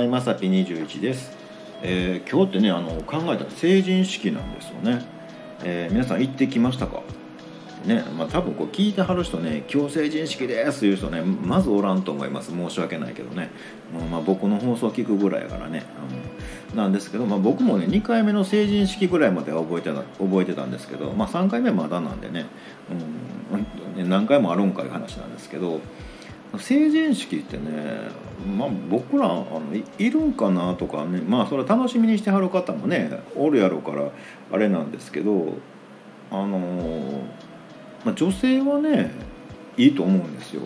はい、まさぴ21です、えー今日ってねあの考えたら成人式なんですよね、えー皆さん行ってきましたか？ねまあ多分こう聞いてはる人ね「今日成人式です」いう人ねまずおらんと思います。申し訳ないけどね、もうまあ、僕の放送聞くぐらいやからね、うん。なんですけど、まあ、僕もね2回目の成人式ぐらいまでは覚えてた覚えてたんですけど、まあ、3回目まだなんでね、うん、何回もあるんかいう話なんですけど成人式ってね、まあ、僕らあのいるんかなとかねまあそれは楽しみにしてはる方もねおるやろうからあれなんですけどあのまあ、女性はねいいと思うんですよ。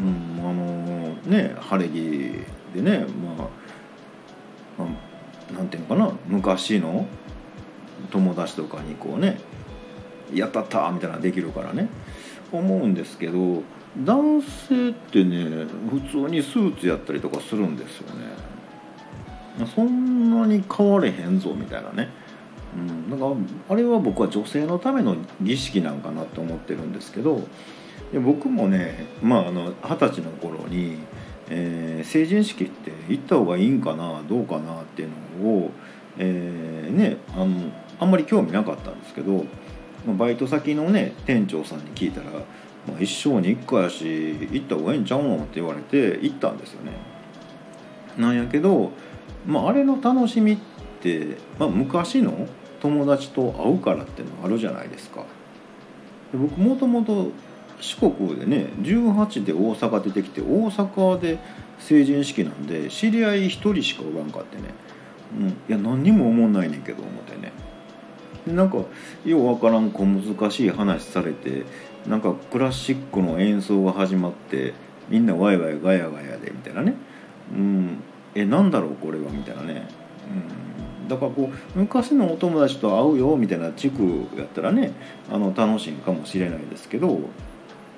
うん、あのね晴れ着でねまあ、まあ、なんていうのかな昔の友達とかにこうね「やったった!」みたいなのできるからね思うんですけど男性ってね普通にスーツやったりとかするんですよね。そんなに変われへんぞみたいなね、うん、だからあれは僕は女性のための儀式なんかなと思ってるんですけどで僕もねまああの二十歳の頃に、えー成人式って行った方がいいんかなどうかなっていうのを、えーねあのあんまり興味なかったんですけどまあバイト先のね店長さんに聞いたら「まあ、一生に一回やし行った方がいいんちゃうの?」って言われて行ったんですよね。なんやけど、まあ、あれの楽しみって、まあ、昔の友達と会うからってのあるじゃないですか。で僕もともと四国でね18で大阪出てきて大阪で成人式なんで知り合い1人しかおらんかってね、うん、いや何にも思んないねんけど思ってねなんかようわからん小難しい話されてなんかクラシックの演奏が始まってみんなワイワイガヤガヤでみたいなね、うん、えなんだろうこれは？みたいなね、うん、だからこう昔のお友達と会うよみたいな地区やったらねあの楽しいかもしれないですけど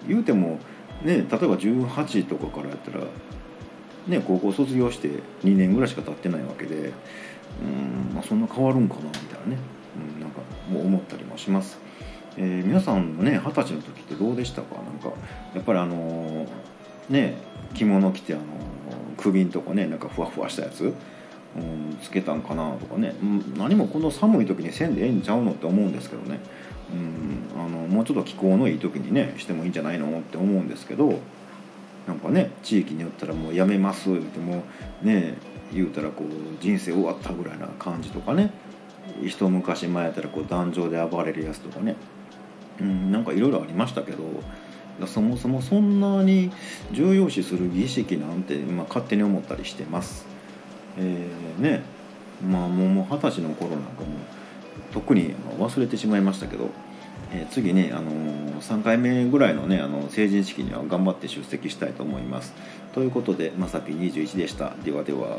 言うてもね例えば18とかからやったらね高校卒業して2年ぐらいしか経ってないわけでうん、まあ、そんな変わるんかなみたいなね、思ったりもします。えー皆さんのね二十歳の時ってどうでしたか？なんかやっぱりあのーね着物着てあのー首んとこねなんかふわふわしたやつ、うん、つけたんかなとかね、何もこの寒い時にせんでええんちゃうのって思うんですけどね、うん、あのもうちょっと気候のいい時にねしてもいいんじゃないのって思うんですけどなんかね地域によったらもうやめますってもね言うたらこう人生終わったぐらいな感じとかね。一昔前やったらこう壇上で暴れるやつとかね、うん、なんかいろいろありましたけどそもそもそんなに重要視する儀式なんて、まあ、勝手に思ったりしてます。えーねまあもう二十歳の頃なんかも特に忘れてしまいましたけど、えー次ね、あのー3回目ぐらいのねあの成人式には頑張って出席したいと思います。ということでまさぴ21でした。ではでは。